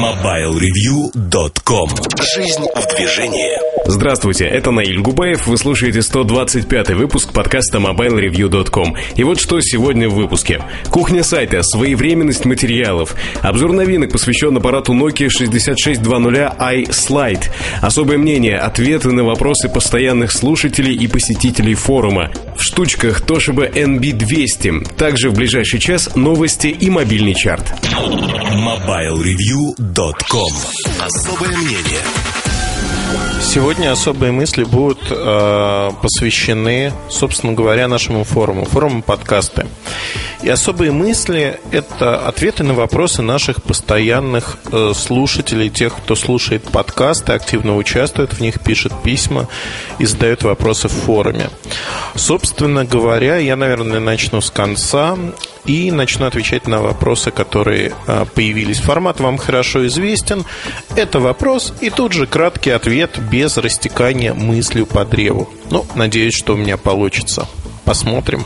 MobileReview.com Жизнь в движении. Здравствуйте, это Наиль Губаев, вы слушаете 125 выпуск подкаста MobileReview.com. И вот что сегодня в выпуске. Кухня сайта, своевременность материалов, обзор новинок посвящен аппарату Nokia 6620 iSlide, особое мнение, ответы на вопросы постоянных слушателей и посетителей форума, в штучках Toshiba NB200, также в ближайший час новости и мобильный чарт. MobileReview.com Особое мнение Сегодня особые мысли будут э, посвящены, собственно говоря, нашему форуму, форуму подкасты. И особые мысли – это ответы на вопросы наших постоянных э, слушателей, тех, кто слушает подкасты, активно участвует в них, пишет письма и задает вопросы в форуме. Собственно говоря, я, наверное, начну с конца и начну отвечать на вопросы, которые а, появились. Формат вам хорошо известен. Это вопрос и тут же краткий ответ без растекания мыслью по древу. Ну, надеюсь, что у меня получится. Посмотрим.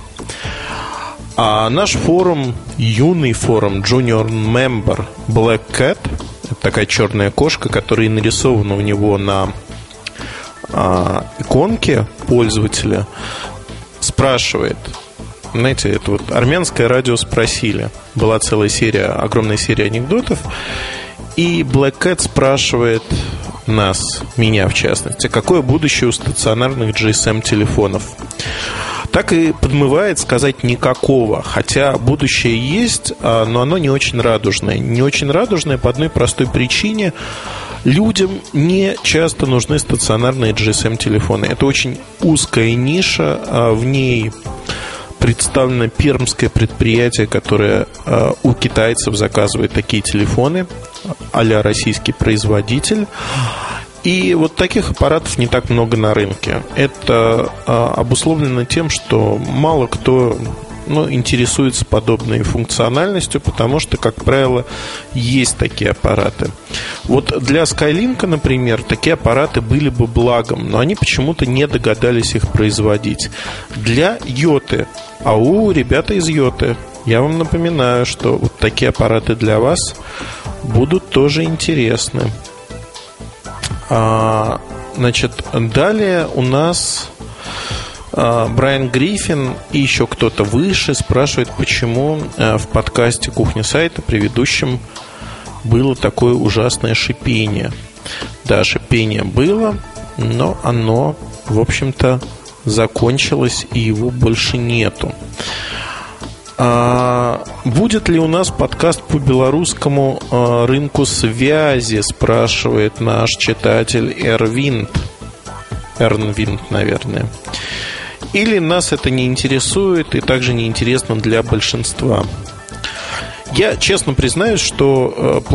А наш форум, юный форум Junior Member Black Cat, это такая черная кошка, которая нарисована у него на а, иконке пользователя, спрашивает, знаете, это вот армянское радио спросили. Была целая серия, огромная серия анекдотов. И Black Cat спрашивает нас, меня в частности, какое будущее у стационарных GSM-телефонов. Так и подмывает сказать никакого, хотя будущее есть, а, но оно не очень радужное. Не очень радужное по одной простой причине. Людям не часто нужны стационарные GSM-телефоны. Это очень узкая ниша, а в ней представлено пермское предприятие, которое э, у китайцев заказывает такие телефоны, а российский производитель. И вот таких аппаратов не так много на рынке. Это э, обусловлено тем, что мало кто ну, интересуется подобной функциональностью, потому что, как правило, есть такие аппараты. Вот для Skylink, например, такие аппараты были бы благом, но они почему-то не догадались их производить. Для Йоты, а у ребята из Йоты, я вам напоминаю, что вот такие аппараты для вас будут тоже интересны. А, значит, далее у нас Брайан Гриффин и еще кто-то выше спрашивает, почему а, в подкасте «Кухня сайта» предыдущем было такое ужасное шипение. Да, шипение было, но оно, в общем-то, закончилось и его больше нету. А будет ли у нас подкаст по белорусскому а, рынку связи, спрашивает наш читатель Эрвинт. Эрнвинт, наверное. Или нас это не интересует и также не интересно для большинства. Я честно признаюсь, что э,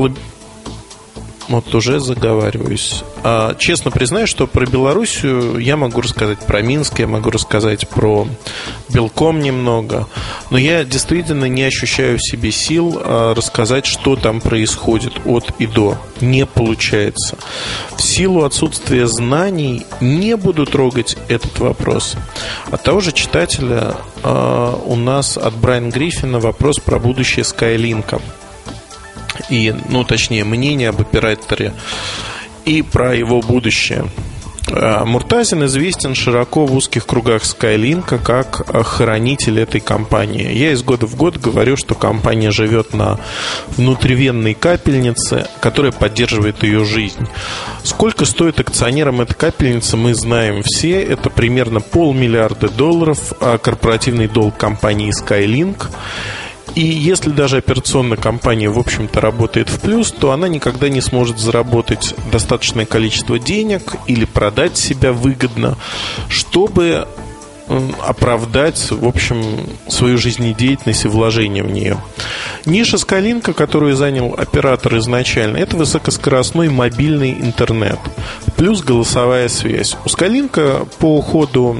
вот уже заговариваюсь. А, честно признаюсь, что про Белоруссию я могу рассказать про Минск, я могу рассказать про Белком немного, но я действительно не ощущаю в себе сил а, рассказать, что там происходит от и до. Не получается. В силу отсутствия знаний не буду трогать этот вопрос. От того же читателя а, у нас от Брайана Гриффина вопрос про будущее Скайлинка и, ну, точнее, мнение об операторе и про его будущее. А, Муртазин известен широко в узких кругах Skylink как хранитель этой компании. Я из года в год говорю, что компания живет на внутривенной капельнице, которая поддерживает ее жизнь. Сколько стоит акционерам эта капельница, мы знаем все. Это примерно полмиллиарда долларов. А корпоративный долг компании Skylink – и если даже операционная компания, в общем-то, работает в плюс, то она никогда не сможет заработать достаточное количество денег или продать себя выгодно, чтобы оправдать, в общем, свою жизнедеятельность и вложение в нее. Ниша Скалинка, которую занял оператор изначально, это высокоскоростной мобильный интернет, плюс голосовая связь. У Скалинка по ходу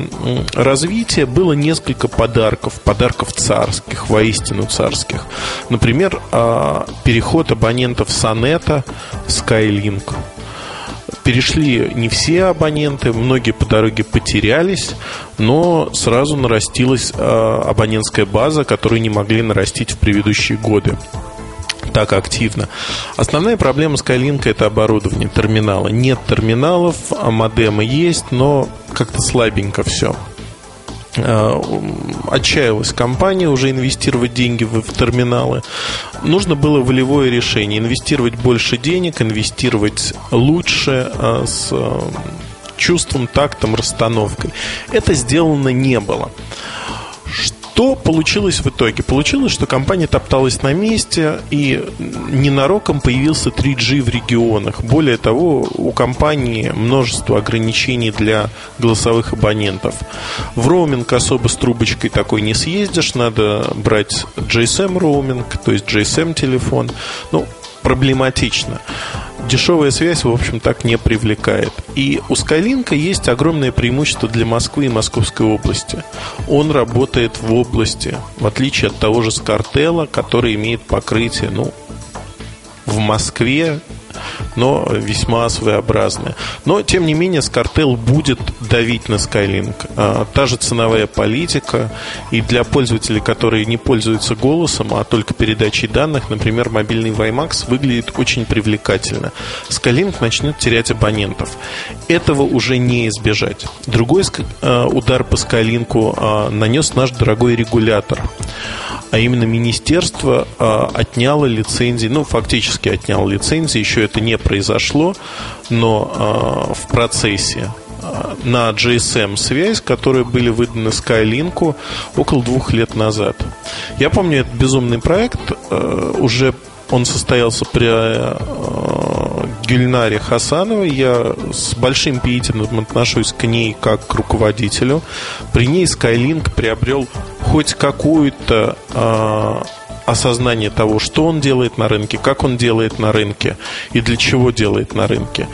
развития было несколько подарков, подарков царских, воистину царских. Например, а, переход абонентов Сонета в Skylink перешли не все абоненты, многие по дороге потерялись, но сразу нарастилась а, абонентская база, которую не могли нарастить в предыдущие годы. так активно. Основная проблема Skylink это оборудование терминала. Нет терминалов, а модемы есть, но как-то слабенько все. Э, отчаялась компания уже инвестировать деньги в, терминалы. Нужно было волевое решение. Инвестировать больше денег, инвестировать лучше, э, с э, чувством, тактом, расстановкой. Это сделано не было. Что получилось в итоге? Получилось, что компания топталась на месте и ненароком появился 3G в регионах. Более того, у компании множество ограничений для голосовых абонентов. В роуминг особо с трубочкой такой не съездишь, надо брать GSM роуминг, то есть GSM телефон. Ну, проблематично дешевая связь, в общем, так не привлекает. И у Skylink есть огромное преимущество для Москвы и Московской области. Он работает в области, в отличие от того же Скартела, который имеет покрытие, ну, в Москве но весьма своеобразная. Но, тем не менее, Скартел будет давить на Skylink. А, та же ценовая политика, и для пользователей, которые не пользуются голосом, а только передачей данных, например, мобильный WiMAX выглядит очень привлекательно. Skylink начнет терять абонентов. Этого уже не избежать. Другой а, удар по Skylink а, нанес наш дорогой регулятор а именно министерство отняло лицензии, ну, фактически отняло лицензии, еще это не произошло, но в процессе на GSM связь, которые были выданы Skylink около двух лет назад. Я помню этот безумный проект, э, уже он состоялся при Гюльнаре Хасановой. Я с большим пиететом отношусь к ней как к руководителю. При ней Skylink приобрел хоть какую-то осознание того, что он делает на рынке, как он делает на рынке и для чего делает на рынке.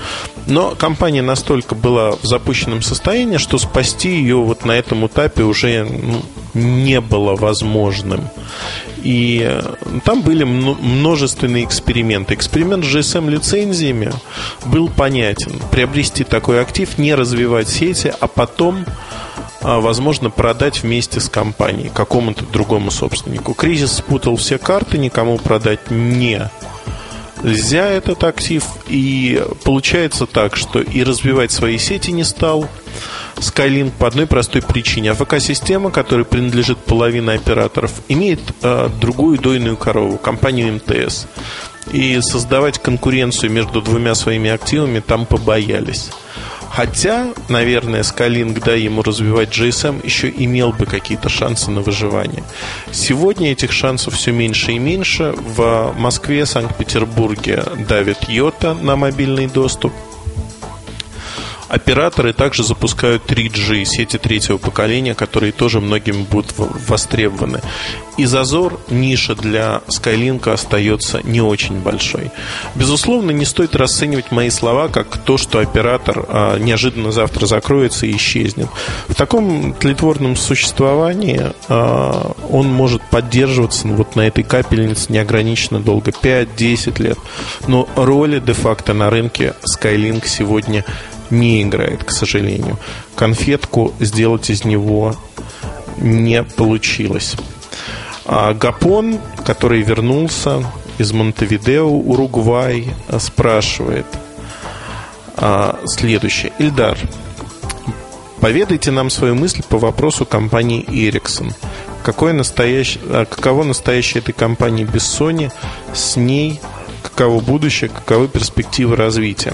Но компания настолько была в запущенном состоянии, что спасти ее вот на этом этапе уже ну, не было возможным. И э, там были множественные эксперименты. Эксперимент с GSM-лицензиями был понятен. Приобрести такой актив, не развивать сети, а потом возможно продать вместе с компанией какому-то другому собственнику. Кризис спутал все карты, никому продать не нельзя этот актив. И получается так, что и развивать свои сети не стал Skylink по одной простой причине. АФК-система, которой принадлежит половина операторов, имеет э, другую дойную корову, компанию МТС. И создавать конкуренцию между двумя своими активами там побоялись. Хотя, наверное, Skyling, да, ему развивать GSM еще имел бы какие-то шансы на выживание. Сегодня этих шансов все меньше и меньше. В Москве, Санкт-Петербурге давит Йота на мобильный доступ. Операторы также запускают 3G, сети третьего поколения, которые тоже многим будут востребованы. И зазор, ниша для Skylink остается не очень большой. Безусловно, не стоит расценивать мои слова как то, что оператор а, неожиданно завтра закроется и исчезнет. В таком тлетворном существовании а, он может поддерживаться ну, вот на этой капельнице неограниченно долго, 5-10 лет. Но роли де-факто на рынке Skylink сегодня не играет, к сожалению. Конфетку сделать из него не получилось. А Гапон, который вернулся из Монтевидео, Уругвай, спрашивает а, следующее. Ильдар, поведайте нам свою мысль по вопросу компании Ericsson. Какое настоящее, а, каково настоящее этой компании без Sony, с ней, каково будущее, каковы перспективы развития.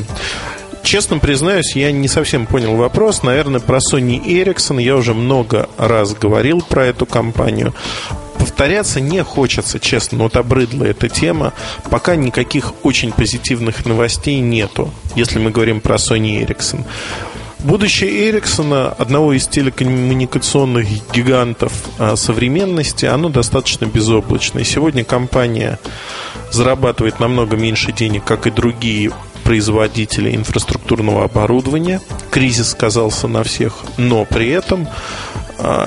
Честно признаюсь, я не совсем понял вопрос. Наверное, про Sony Ericsson я уже много раз говорил про эту компанию. Повторяться не хочется, честно, вот обрыдла эта тема. Пока никаких очень позитивных новостей нету, если мы говорим про Sony Ericsson. Будущее Эриксона, одного из телекоммуникационных гигантов а, современности, оно достаточно безоблачное. Сегодня компания зарабатывает намного меньше денег, как и другие производителей инфраструктурного оборудования. Кризис сказался на всех, но при этом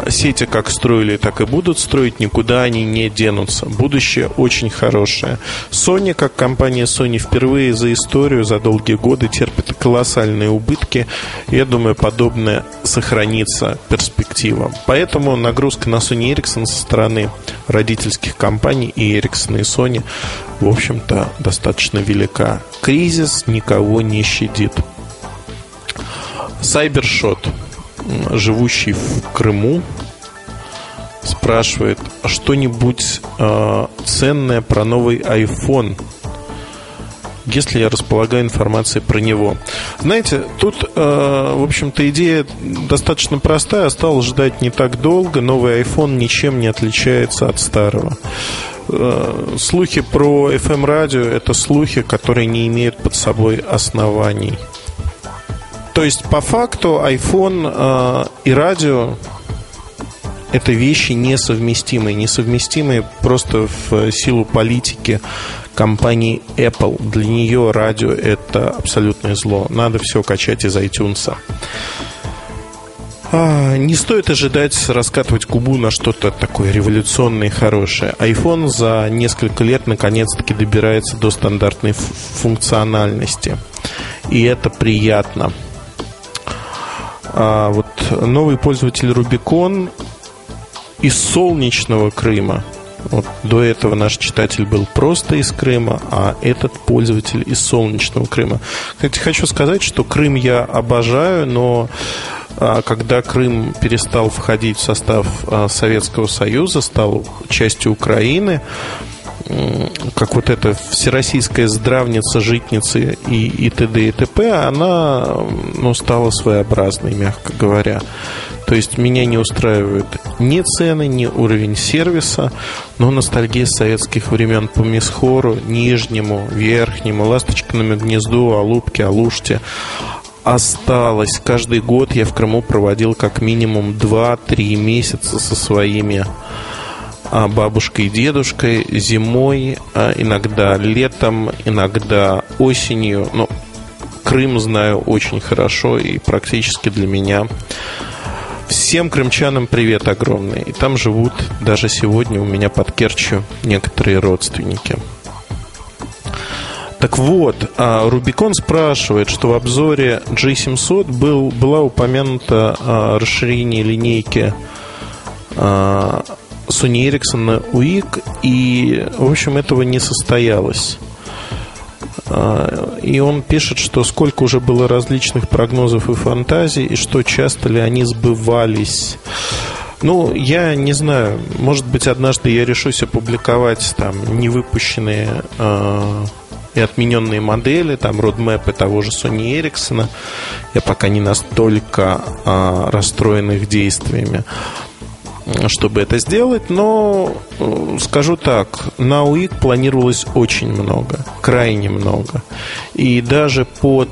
сети как строили, так и будут строить, никуда они не денутся. Будущее очень хорошее. Sony, как компания Sony, впервые за историю, за долгие годы терпит колоссальные убытки. Я думаю, подобное сохранится перспективам. Поэтому нагрузка на Sony Ericsson со стороны родительских компаний и Ericsson и Sony, в общем-то, достаточно велика. Кризис никого не щадит. Сайбершот живущий в Крыму, спрашивает что-нибудь э, ценное про новый iPhone, если я располагаю информацией про него. Знаете, тут, э, в общем-то, идея достаточно простая. Осталось ждать не так долго. Новый iPhone ничем не отличается от старого. Э, слухи про FM-радио – это слухи, которые не имеют под собой оснований. То есть, по факту, iPhone э, и радио это вещи несовместимые. Несовместимые просто в силу политики компании Apple. Для нее радио это абсолютное зло. Надо все качать из iTunes. А, не стоит ожидать раскатывать губу на что-то такое революционное и хорошее. iPhone за несколько лет наконец-таки добирается до стандартной функциональности. И это приятно. А вот новый пользователь Rubicon из солнечного Крыма. Вот до этого наш читатель был просто из Крыма, а этот пользователь из солнечного Крыма. Кстати, хочу сказать, что Крым я обожаю, но а, когда Крым перестал входить в состав а, Советского Союза, стал частью Украины, как вот эта всероссийская здравница, житница и, и т.д. и т.п., она ну, стала своеобразной, мягко говоря. То есть меня не устраивают ни цены, ни уровень сервиса, но ностальгия советских времен по Мисхору, Нижнему, Верхнему, Ласточкиному гнезду, Алубке, Алуште осталось. Каждый год я в Крыму проводил как минимум 2-3 месяца со своими бабушкой и дедушкой зимой, а, иногда летом, иногда осенью. Но Крым знаю очень хорошо и практически для меня. Всем крымчанам привет огромный. И там живут даже сегодня у меня под Керчью некоторые родственники. Так вот, а, Рубикон спрашивает, что в обзоре G700 был, была упомянута расширение линейки Sony Ericsson UIC, и, в общем, этого не состоялось. А, и он пишет, что сколько уже было различных прогнозов и фантазий, и что часто ли они сбывались. Ну, я не знаю, может быть, однажды я решусь опубликовать там невыпущенные э, и отмененные модели, там родмэпы того же Sony Ericsson. Я пока не настолько э, расстроен их действиями чтобы это сделать, но э, скажу так, на УИК планировалось очень много, крайне много. И даже по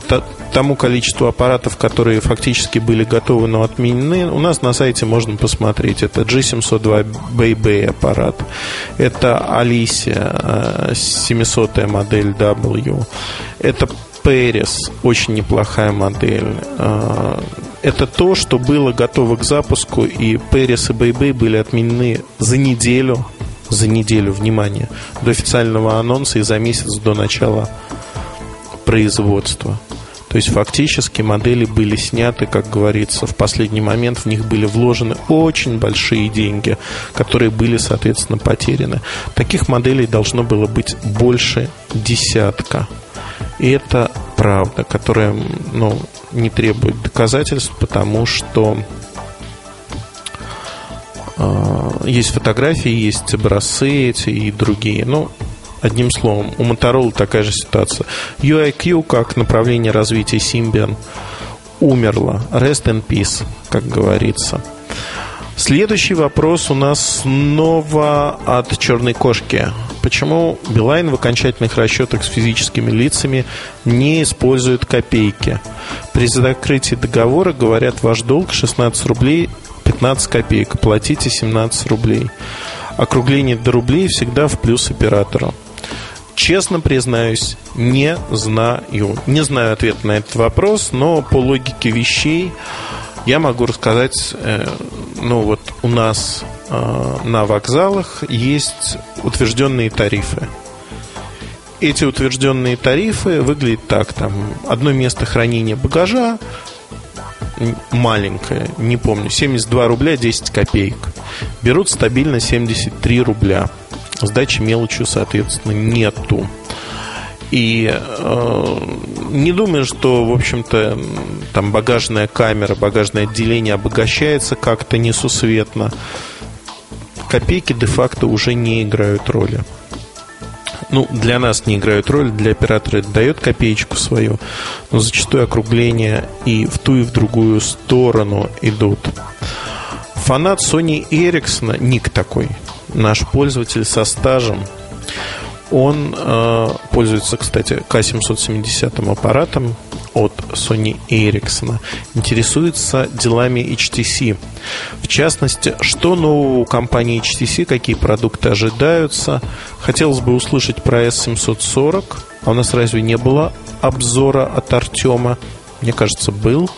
тому количеству аппаратов, которые фактически были готовы, но отменены, у нас на сайте можно посмотреть. Это G702 Bay аппарат, это Alicia 700 э, модель W, это Paris, очень неплохая модель. Это то, что было готово к запуску, и Paris и Бэйбэй были отменены за неделю, за неделю, внимание, до официального анонса и за месяц до начала производства. То есть фактически модели были сняты, как говорится, в последний момент в них были вложены очень большие деньги, которые были, соответственно, потеряны. Таких моделей должно было быть больше десятка. И это правда, которая ну, не требует доказательств, потому что э, есть фотографии, есть образцы эти и другие. Ну, одним словом, у Motorola такая же ситуация. UIQ как направление развития Symbian умерла. Rest in peace, как говорится. Следующий вопрос у нас снова от черной кошки. Почему Билайн в окончательных расчетах с физическими лицами не использует копейки? При закрытии договора говорят, ваш долг 16 рублей 15 копеек, платите 17 рублей. Округление до рублей всегда в плюс оператору. Честно признаюсь, не знаю. Не знаю ответ на этот вопрос, но по логике вещей я могу рассказать, э, ну вот у нас э, на вокзалах есть утвержденные тарифы. Эти утвержденные тарифы выглядят так. Там одно место хранения багажа маленькое, не помню, 72 рубля 10 копеек. Берут стабильно 73 рубля. Сдачи мелочью, соответственно, нету. И э, не думаю, что, в общем-то, там багажная камера, багажное отделение обогащается как-то несусветно. Копейки де-факто уже не играют роли. Ну, для нас не играют роль, для оператора это дает копеечку свою, но зачастую округления и в ту, и в другую сторону идут. Фанат Sony Ericsson, ник такой, наш пользователь со стажем, он э, пользуется, кстати, К770 аппаратом от Sony Ericsson. Интересуется делами HTC. В частности, что нового у компании HTC, какие продукты ожидаются. Хотелось бы услышать про S740. А у нас разве не было обзора от Артема? Мне кажется, был.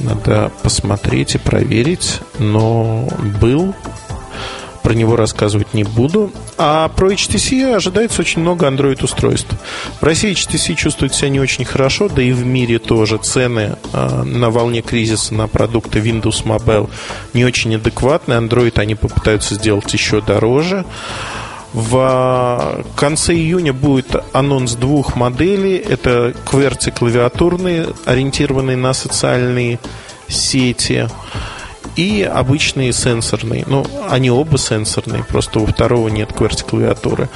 Надо посмотреть и проверить. Но был про него рассказывать не буду. А про HTC ожидается очень много Android-устройств. В России HTC чувствует себя не очень хорошо, да и в мире тоже цены э, на волне кризиса на продукты Windows Mobile не очень адекватны. Android они попытаются сделать еще дороже. В конце июня будет анонс двух моделей. Это QWERTY клавиатурные, ориентированные на социальные сети и обычные сенсорные. Ну, они оба сенсорные, просто у второго нет QWERTY-клавиатуры.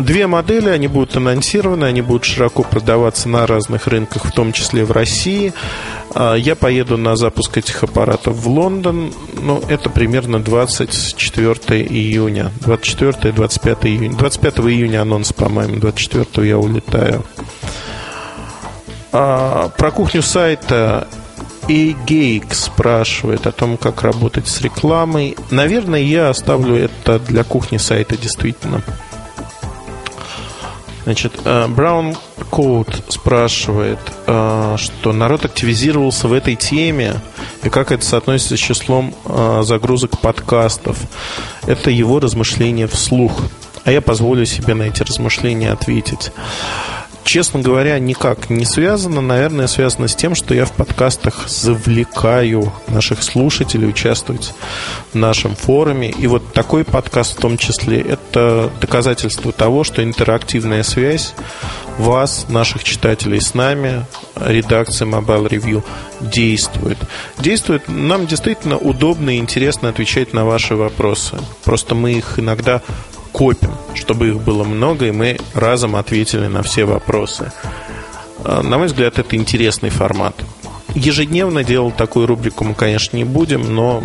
Две модели, они будут анонсированы, они будут широко продаваться на разных рынках, в том числе в России. А, я поеду на запуск этих аппаратов в Лондон, ну, это примерно 24 июня, 24-25 июня. 25 июня анонс, по-моему, 24 я улетаю. А, про кухню сайта и Гейк спрашивает о том, как работать с рекламой. Наверное, я оставлю это для кухни сайта действительно. Значит, Браун э, Коут спрашивает, э, что народ активизировался в этой теме и как это соотносится с числом э, загрузок подкастов. Это его размышления вслух. А я позволю себе на эти размышления ответить честно говоря, никак не связано. Наверное, связано с тем, что я в подкастах завлекаю наших слушателей участвовать в нашем форуме. И вот такой подкаст в том числе – это доказательство того, что интерактивная связь вас, наших читателей с нами, редакции Mobile Review действует. Действует. Нам действительно удобно и интересно отвечать на ваши вопросы. Просто мы их иногда копим, чтобы их было много, и мы разом ответили на все вопросы. А, на мой взгляд, это интересный формат. Ежедневно делать такую рубрику мы, конечно, не будем, но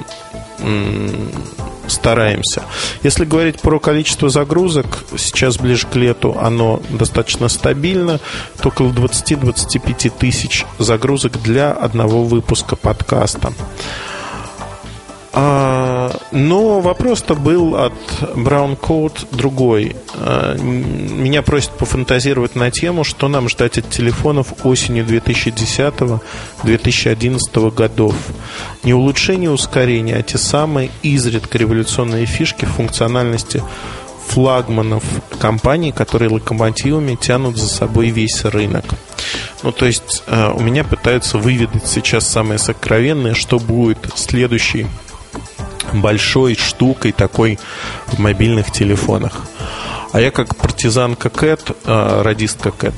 стараемся. Если говорить про количество загрузок, сейчас ближе к лету оно достаточно стабильно, то около 20-25 тысяч загрузок для одного выпуска подкаста. А, но вопрос-то был от Brown Coat другой. А, меня просят пофантазировать на тему, что нам ждать от телефонов осенью 2010-2011 годов. Не улучшение ускорения, а те самые изредка революционные фишки функциональности флагманов компаний, которые локомотивами тянут за собой весь рынок. Ну, то есть а, у меня пытаются выведать сейчас самое сокровенное, что будет следующий большой штукой такой в мобильных телефонах. А я как партизанка Кэт, э, радистка Кэт,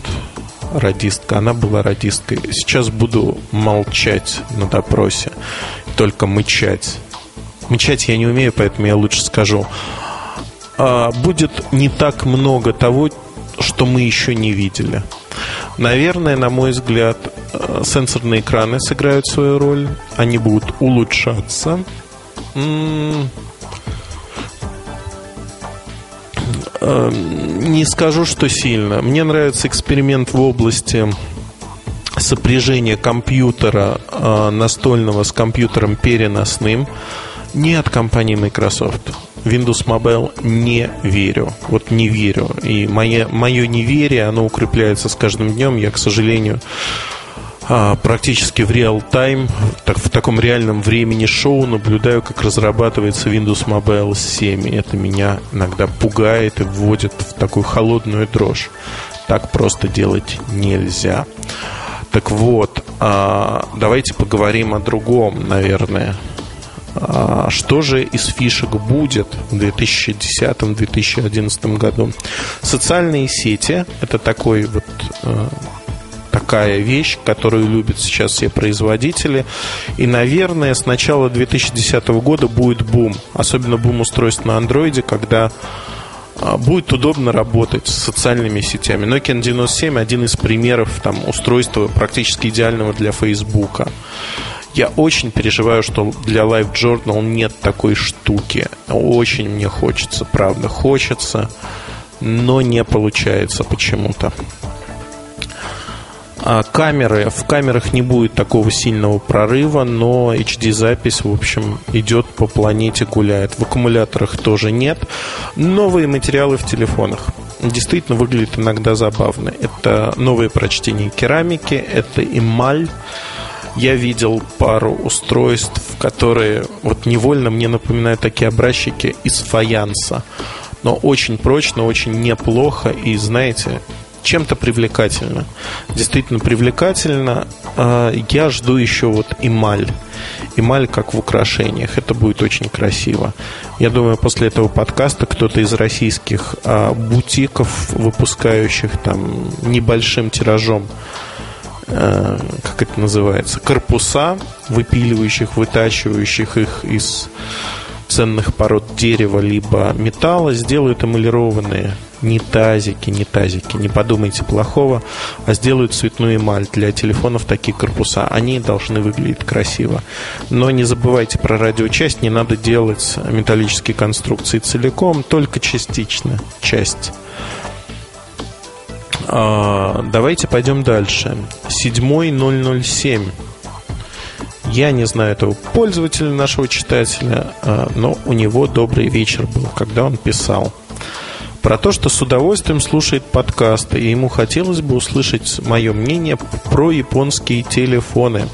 радистка, она была радисткой. Сейчас буду молчать на допросе, только мычать. Мычать я не умею, поэтому я лучше скажу. А, будет не так много того, что мы еще не видели. Наверное, на мой взгляд, э, сенсорные экраны сыграют свою роль. Они будут улучшаться. Эм, не скажу, что сильно. Мне нравится эксперимент в области сопряжения компьютера э, настольного с компьютером переносным. Не от компании Microsoft. Windows Mobile не верю. Вот не верю. И мое, мое неверие, оно укрепляется с каждым днем. Я, к сожалению, а, практически в реал-тайм, так, в таком реальном времени шоу наблюдаю, как разрабатывается Windows Mobile 7. И это меня иногда пугает и вводит в такую холодную дрожь. Так просто делать нельзя. Так вот, а, давайте поговорим о другом, наверное. А, что же из фишек будет в 2010-2011 году? Социальные сети – это такой вот э, такая вещь, которую любят сейчас все производители. И, наверное, с начала 2010 года будет бум. Особенно бум устройств на андроиде, когда а, будет удобно работать с социальными сетями. Nokia 97 один из примеров там, устройства практически идеального для Фейсбука. Я очень переживаю, что для Live Journal нет такой штуки. Очень мне хочется, правда, хочется, но не получается почему-то. А камеры, в камерах не будет такого сильного прорыва, но HD-запись, в общем, идет по планете, гуляет. В аккумуляторах тоже нет. Новые материалы в телефонах. Действительно выглядит иногда забавно. Это новые прочтения керамики, это эмаль. Я видел пару устройств, которые вот невольно мне напоминают такие образчики из фаянса. Но очень прочно, очень неплохо. И знаете, чем-то привлекательно. Действительно привлекательно. А, я жду еще вот эмаль. Эмаль как в украшениях. Это будет очень красиво. Я думаю, после этого подкаста кто-то из российских а, бутиков, выпускающих там небольшим тиражом а, как это называется, корпуса, выпиливающих, вытачивающих их из ценных пород дерева либо металла, сделают эмалированные не тазики, не тазики, не подумайте плохого, а сделают цветную эмаль для телефонов такие корпуса. Они должны выглядеть красиво. Но не забывайте про радиочасть, не надо делать металлические конструкции целиком, только частично часть. А, давайте пойдем дальше. Седьмой 007. Я не знаю этого пользователя, нашего читателя, а, но у него добрый вечер был, когда он писал про то, что с удовольствием слушает подкасты, и ему хотелось бы услышать мое мнение про японские телефоны.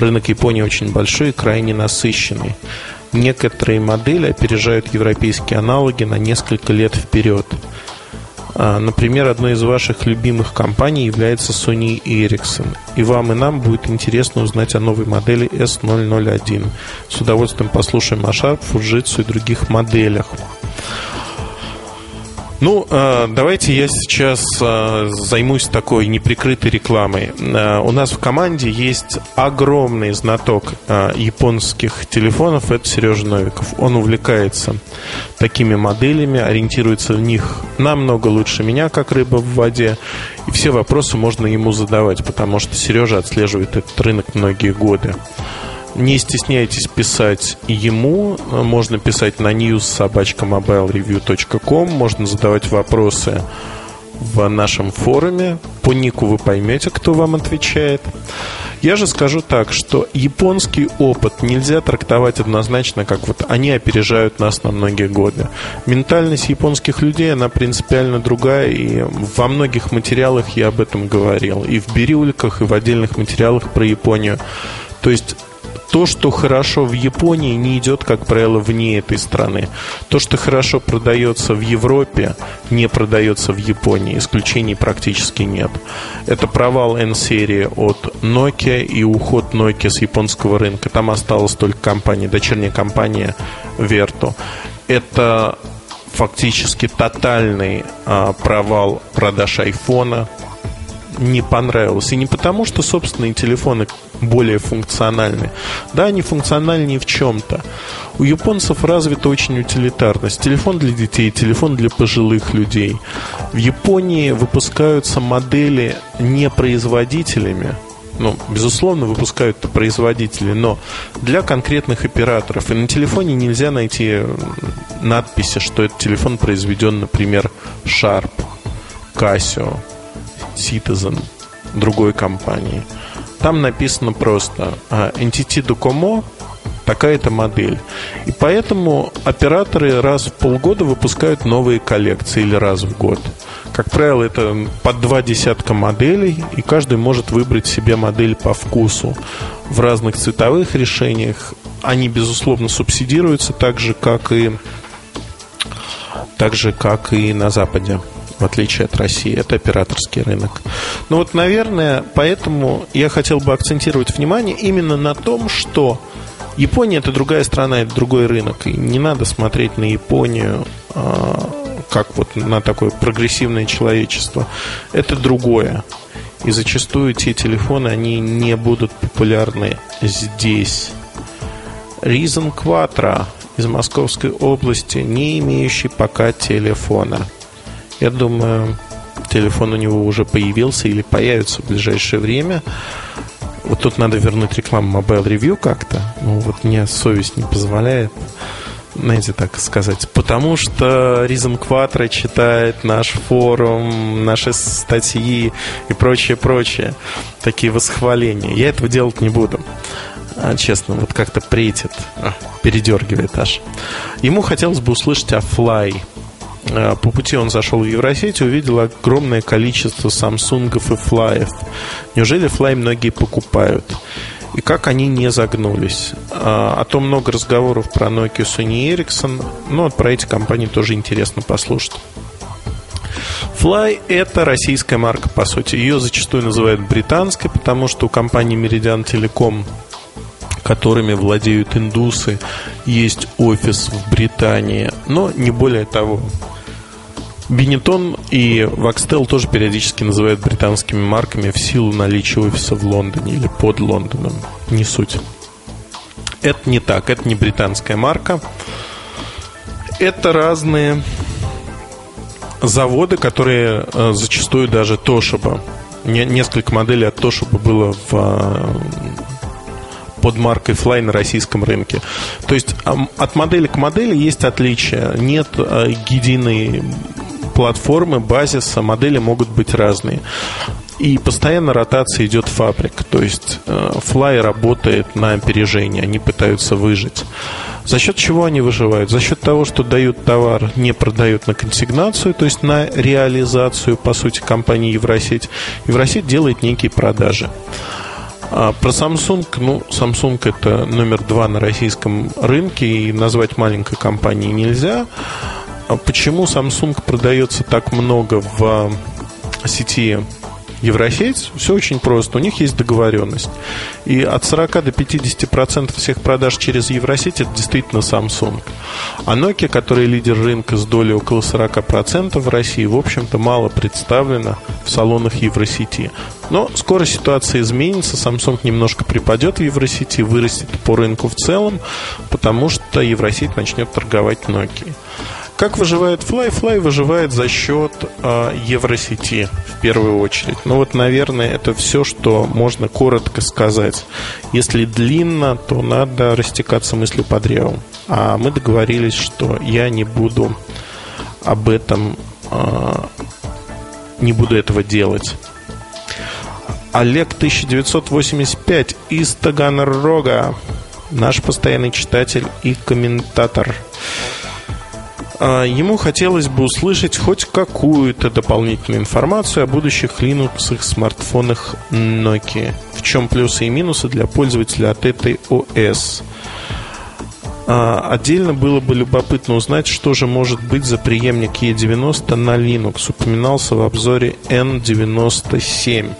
Рынок Японии очень большой и крайне насыщенный. Некоторые модели опережают европейские аналоги на несколько лет вперед. А, например, одной из ваших любимых компаний является Sony Ericsson. И вам и нам будет интересно узнать о новой модели S001. С удовольствием послушаем о Sharp, Fujitsu и других моделях. Ну, э, давайте я сейчас э, займусь такой неприкрытой рекламой. Э, у нас в команде есть огромный знаток японских телефонов, это Сережа Новиков. Он увлекается такими моделями, ориентируется в них намного лучше меня, как рыба в воде. И все вопросы можно ему задавать, потому что Сережа отслеживает этот рынок многие годы. Не стесняйтесь писать ему. Можно писать на news.mobilereview.com. Можно задавать вопросы в нашем форуме. По нику вы поймете, кто вам отвечает. Я же скажу так, что японский опыт нельзя трактовать однозначно, как вот они опережают нас на многие годы. Ментальность японских людей, она принципиально другая, и во многих материалах я об этом говорил. И в бирюльках, и в отдельных материалах про Японию. То есть то, что хорошо в Японии, не идет, как правило, вне этой страны. То, что хорошо продается в Европе, не продается в Японии. Исключений практически нет. Это провал N-серии от Nokia и уход Nokia с японского рынка. Там осталась только компания, дочерняя компания Verto. Это фактически тотальный а, провал продаж айфона, не понравилось. И не потому, что собственные телефоны более функциональны. Да, они функциональнее в чем-то. У японцев развита очень утилитарность. Телефон для детей, телефон для пожилых людей. В Японии выпускаются модели не производителями, ну, безусловно, выпускают производители, но для конкретных операторов. И на телефоне нельзя найти надписи, что этот телефон произведен, например, Sharp, Casio, Citizen другой компании. Там написано просто а, Entity Docomo такая-то модель. И поэтому операторы раз в полгода выпускают новые коллекции или раз в год. Как правило, это под два десятка моделей, и каждый может выбрать себе модель по вкусу в разных цветовых решениях. Они, безусловно, субсидируются так же, как и, так же, как и на Западе в отличие от России. Это операторский рынок. Ну вот, наверное, поэтому я хотел бы акцентировать внимание именно на том, что Япония это другая страна, это другой рынок. И не надо смотреть на Японию а, как вот на такое прогрессивное человечество. Это другое. И зачастую те телефоны, они не будут популярны здесь. Reason Quattro из Московской области, не имеющий пока телефона. Я думаю, телефон у него уже появился или появится в ближайшее время. Вот тут надо вернуть рекламу Mobile Review как-то. Ну, вот мне совесть не позволяет знаете, так сказать, потому что Ризен Quattro читает наш форум, наши статьи и прочее, прочее. Такие восхваления. Я этого делать не буду. А, честно, вот как-то претит, а, передергивает аж. Ему хотелось бы услышать о Fly. А, по пути он зашел в Евросеть и увидел огромное количество самсунгов и флаев. Неужели флай многие покупают? и как они не загнулись. А, о том много разговоров про Nokia, Sony Ericsson, но вот про эти компании тоже интересно послушать. Fly – это российская марка, по сути. Ее зачастую называют британской, потому что у компании Meridian Telecom, которыми владеют индусы, есть офис в Британии, но не более того. Бенетон и Вакстел тоже периодически называют британскими марками в силу наличия офиса в Лондоне или под Лондоном. Не суть. Это не так, это не британская марка. Это разные заводы, которые э, зачастую даже Toshiba. Несколько моделей от Toshiba было в э, под маркой Fly на российском рынке. То есть от модели к модели есть отличия. Нет э, единой платформы, базиса, модели могут быть разные. И постоянно ротация идет фабрик. То есть э, Fly работает на опережение, они пытаются выжить. За счет чего они выживают? За счет того, что дают товар, не продают на консигнацию, то есть на реализацию, по сути, компании Евросеть. Евросеть делает некие продажи. А про Samsung, ну, Samsung это номер два на российском рынке, и назвать маленькой компанией нельзя. А почему Samsung продается так много в сети Евросеть, все очень просто. У них есть договоренность. И от 40 до 50% всех продаж через Евросеть это действительно Samsung. А Nokia, который лидер рынка с долей около 40% в России, в общем-то, мало представлена в салонах Евросети. Но скоро ситуация изменится, Samsung немножко припадет в Евросети, вырастет по рынку в целом, потому что Евросеть начнет торговать Nokia. Как выживает Fly? Fly выживает за счет э, Евросети в первую очередь. Ну вот, наверное, это все, что можно коротко сказать. Если длинно, то надо растекаться мыслью по древу. А мы договорились, что я не буду об этом, э, не буду этого делать. Олег 1985 из Таганрога. Наш постоянный читатель и комментатор. А, ему хотелось бы услышать хоть какую-то дополнительную информацию о будущих Linux смартфонах Nokia. В чем плюсы и минусы для пользователя от этой ОС. А, отдельно было бы любопытно узнать, что же может быть за преемник E90 на Linux. Упоминался в обзоре N97.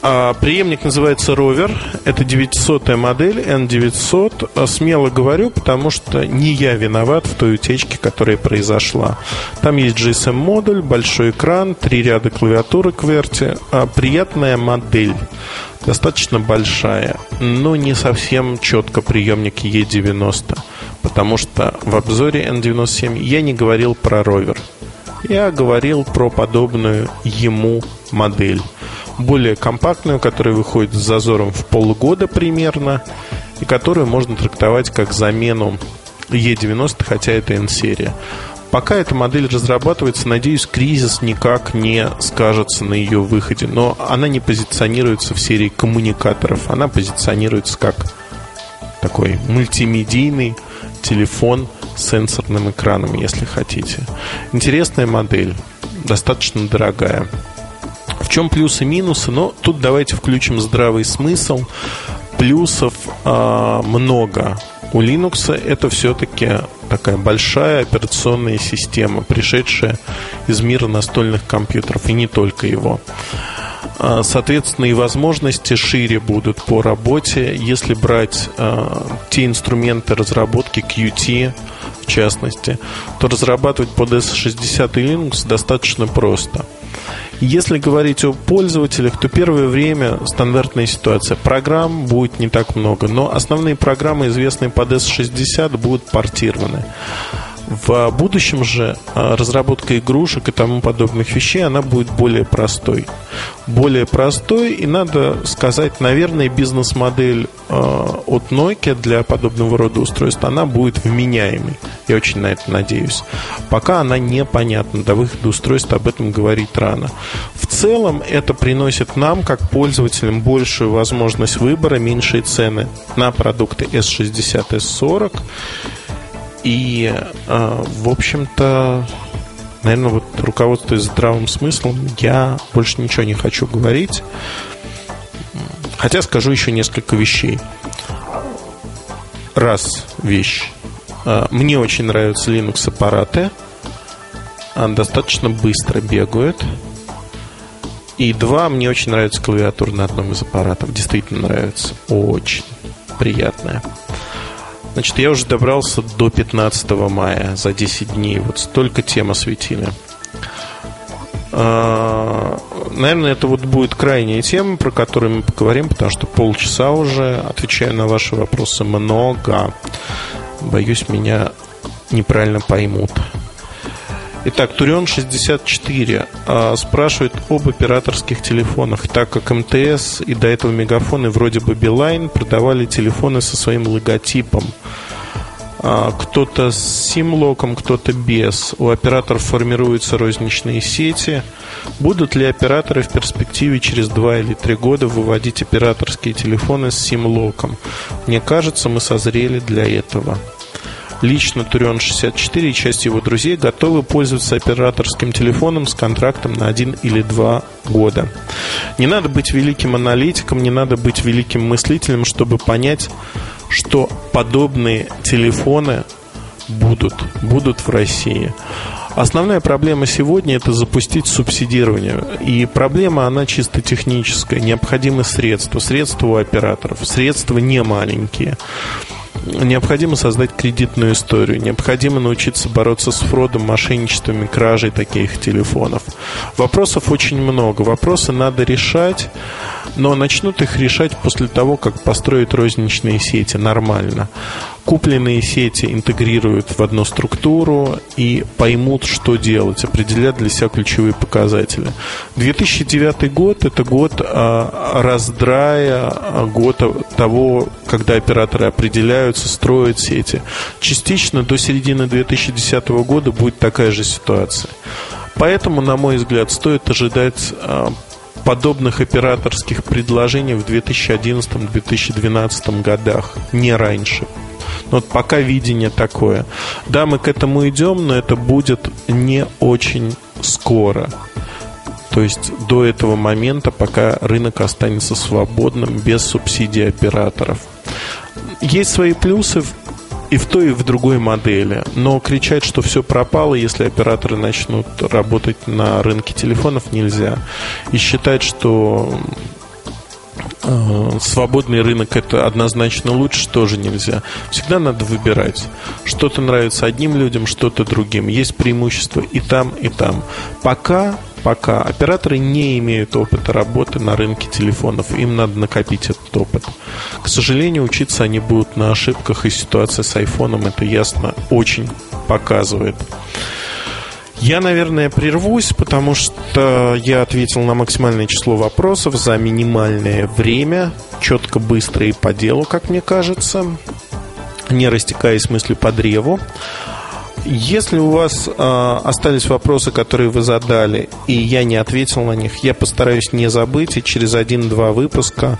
А, преемник называется Rover. Это 900 модель N900. А, смело говорю, потому что не я виноват в той утечке, которая произошла. Там есть GSM-модуль, большой экран, три ряда клавиатуры QWERTY. А, приятная модель. Достаточно большая, но не совсем четко приемник E90. Потому что в обзоре N97 я не говорил про Rover. Я говорил про подобную ему модель более компактную, которая выходит с зазором в полгода примерно, и которую можно трактовать как замену E90, хотя это N-серия. Пока эта модель разрабатывается, надеюсь, кризис никак не скажется на ее выходе. Но она не позиционируется в серии коммуникаторов. Она позиционируется как такой мультимедийный телефон с сенсорным экраном, если хотите. Интересная модель. достаточно дорогая. В чем плюсы и минусы? Но тут давайте включим здравый смысл. Плюсов э, много. У Linux это все-таки такая большая операционная система, пришедшая из мира настольных компьютеров, и не только его. А, соответственно, и возможности шире будут по работе, если брать э, те инструменты разработки Qt, в частности, то разрабатывать под S60 и Linux достаточно просто – если говорить о пользователях, то первое время стандартная ситуация. Программ будет не так много, но основные программы, известные под S60, будут портированы. В будущем же а, разработка игрушек и тому подобных вещей, она будет более простой. Более простой, и надо сказать, наверное, бизнес-модель а, от Nokia для подобного рода устройств, она будет вменяемой. Я очень на это надеюсь. Пока она непонятна. До выхода устройства об этом говорить рано. В целом это приносит нам, как пользователям, большую возможность выбора, меньшие цены на продукты S60, S40 и, а, в общем-то, наверное, вот руководствуясь здравым смыслом, я больше ничего не хочу говорить. Хотя скажу еще несколько вещей. Раз вещь. А, мне очень нравятся Linux аппараты. Достаточно быстро бегают. И два, мне очень нравится клавиатура на одном из аппаратов. Действительно нравится. Очень приятная. Значит, я уже добрался до 15 мая за 10 дней. Вот столько тем осветили. А, наверное, это вот будет крайняя тема, про которую мы поговорим, потому что полчаса уже отвечаю на ваши вопросы много. Боюсь, меня неправильно поймут. Итак, Турион 64 а, спрашивает об операторских телефонах, так как МТС и до этого Мегафон и вроде бы Билайн продавали телефоны со своим логотипом. А, кто-то с симлоком, кто-то без. У операторов формируются розничные сети. Будут ли операторы в перспективе через 2 или 3 года выводить операторские телефоны с симлоком? Мне кажется, мы созрели для этого. Лично Турион64 и часть его друзей готовы пользоваться операторским телефоном с контрактом на один или два года. Не надо быть великим аналитиком, не надо быть великим мыслителем, чтобы понять, что подобные телефоны будут, будут в России. Основная проблема сегодня это запустить субсидирование. И проблема, она чисто техническая. Необходимы средства. Средства у операторов. Средства не маленькие. Необходимо создать кредитную историю. Необходимо научиться бороться с фродом, мошенничествами, кражей таких телефонов. Вопросов очень много. Вопросы надо решать, но начнут их решать после того, как построить розничные сети нормально купленные сети интегрируют в одну структуру и поймут, что делать, определят для себя ключевые показатели. 2009 год – это год а, раздрая, а, год того, когда операторы определяются, строят сети. Частично до середины 2010 года будет такая же ситуация. Поэтому, на мой взгляд, стоит ожидать а, подобных операторских предложений в 2011-2012 годах, не раньше. Но вот пока видение такое. Да, мы к этому идем, но это будет не очень скоро. То есть до этого момента, пока рынок останется свободным, без субсидий операторов. Есть свои плюсы и в той, и в другой модели. Но кричать, что все пропало, если операторы начнут работать на рынке телефонов, нельзя. И считать, что свободный рынок это однозначно лучше тоже нельзя. Всегда надо выбирать. Что-то нравится одним людям, что-то другим. Есть преимущества и там, и там. Пока, пока операторы не имеют опыта работы на рынке телефонов. Им надо накопить этот опыт. К сожалению, учиться они будут на ошибках, и ситуация с айфоном это ясно очень показывает. Я, наверное, прервусь, потому что я ответил на максимальное число вопросов за минимальное время, четко, быстро и по делу, как мне кажется, не растекаясь мыслью по древу. Если у вас э, остались вопросы, которые вы задали, и я не ответил на них, я постараюсь не забыть и через один-два выпуска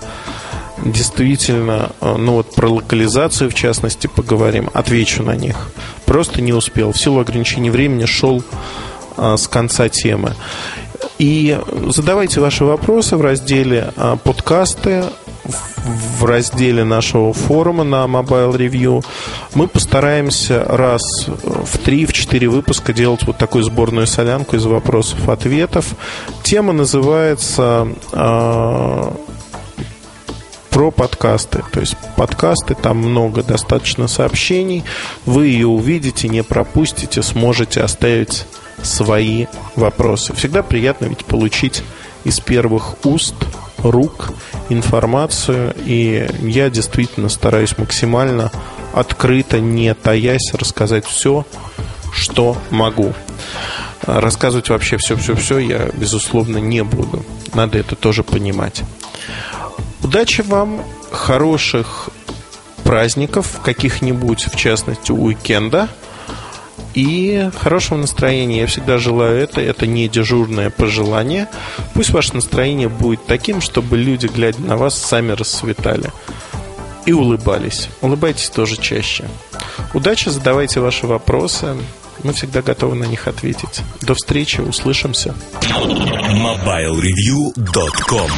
действительно, э, ну вот про локализацию в частности поговорим, отвечу на них. Просто не успел. В силу ограничений времени шел а, с конца темы. И задавайте ваши вопросы в разделе а, «Подкасты», в разделе нашего форума на Mobile Review. Мы постараемся раз в три, в четыре выпуска делать вот такую сборную солянку из вопросов-ответов. Тема называется э, про подкасты. То есть подкасты, там много достаточно сообщений. Вы ее увидите, не пропустите, сможете оставить свои вопросы. Всегда приятно ведь получить из первых уст, рук информацию, и я действительно стараюсь максимально открыто, не таясь, рассказать все, что могу. Рассказывать вообще все-все-все я, безусловно, не буду. Надо это тоже понимать. Удачи вам, хороших праздников, каких-нибудь, в частности, уикенда – и хорошего настроения. Я всегда желаю это. Это не дежурное пожелание. Пусть ваше настроение будет таким, чтобы люди, глядя на вас, сами расцветали и улыбались. Улыбайтесь тоже чаще. Удачи, задавайте ваши вопросы. Мы всегда готовы на них ответить. До встречи, услышимся. MobileReview.com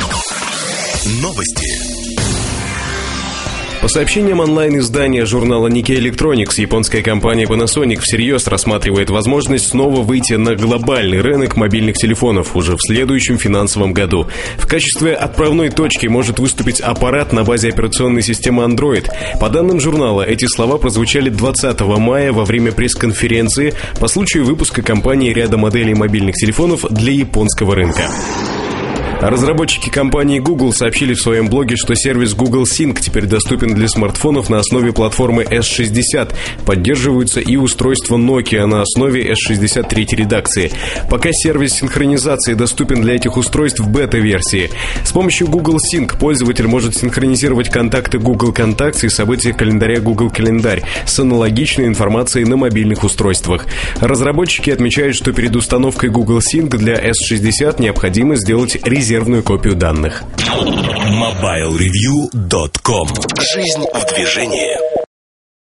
Новости. По сообщениям онлайн-издания журнала Nikkei Electronics, японская компания Panasonic всерьез рассматривает возможность снова выйти на глобальный рынок мобильных телефонов уже в следующем финансовом году. В качестве отправной точки может выступить аппарат на базе операционной системы Android. По данным журнала, эти слова прозвучали 20 мая во время пресс-конференции по случаю выпуска компании ряда моделей мобильных телефонов для японского рынка. Разработчики компании Google сообщили в своем блоге, что сервис Google Sync теперь доступен для смартфонов на основе платформы S60. Поддерживаются и устройства Nokia на основе S63 редакции. Пока сервис синхронизации доступен для этих устройств в бета-версии. С помощью Google Sync пользователь может синхронизировать контакты Google Contacts и события календаря Google Календарь с аналогичной информацией на мобильных устройствах. Разработчики отмечают, что перед установкой Google Sync для S60 необходимо сделать резерв резервную копию данных. MobileReview.com Жизнь в движении.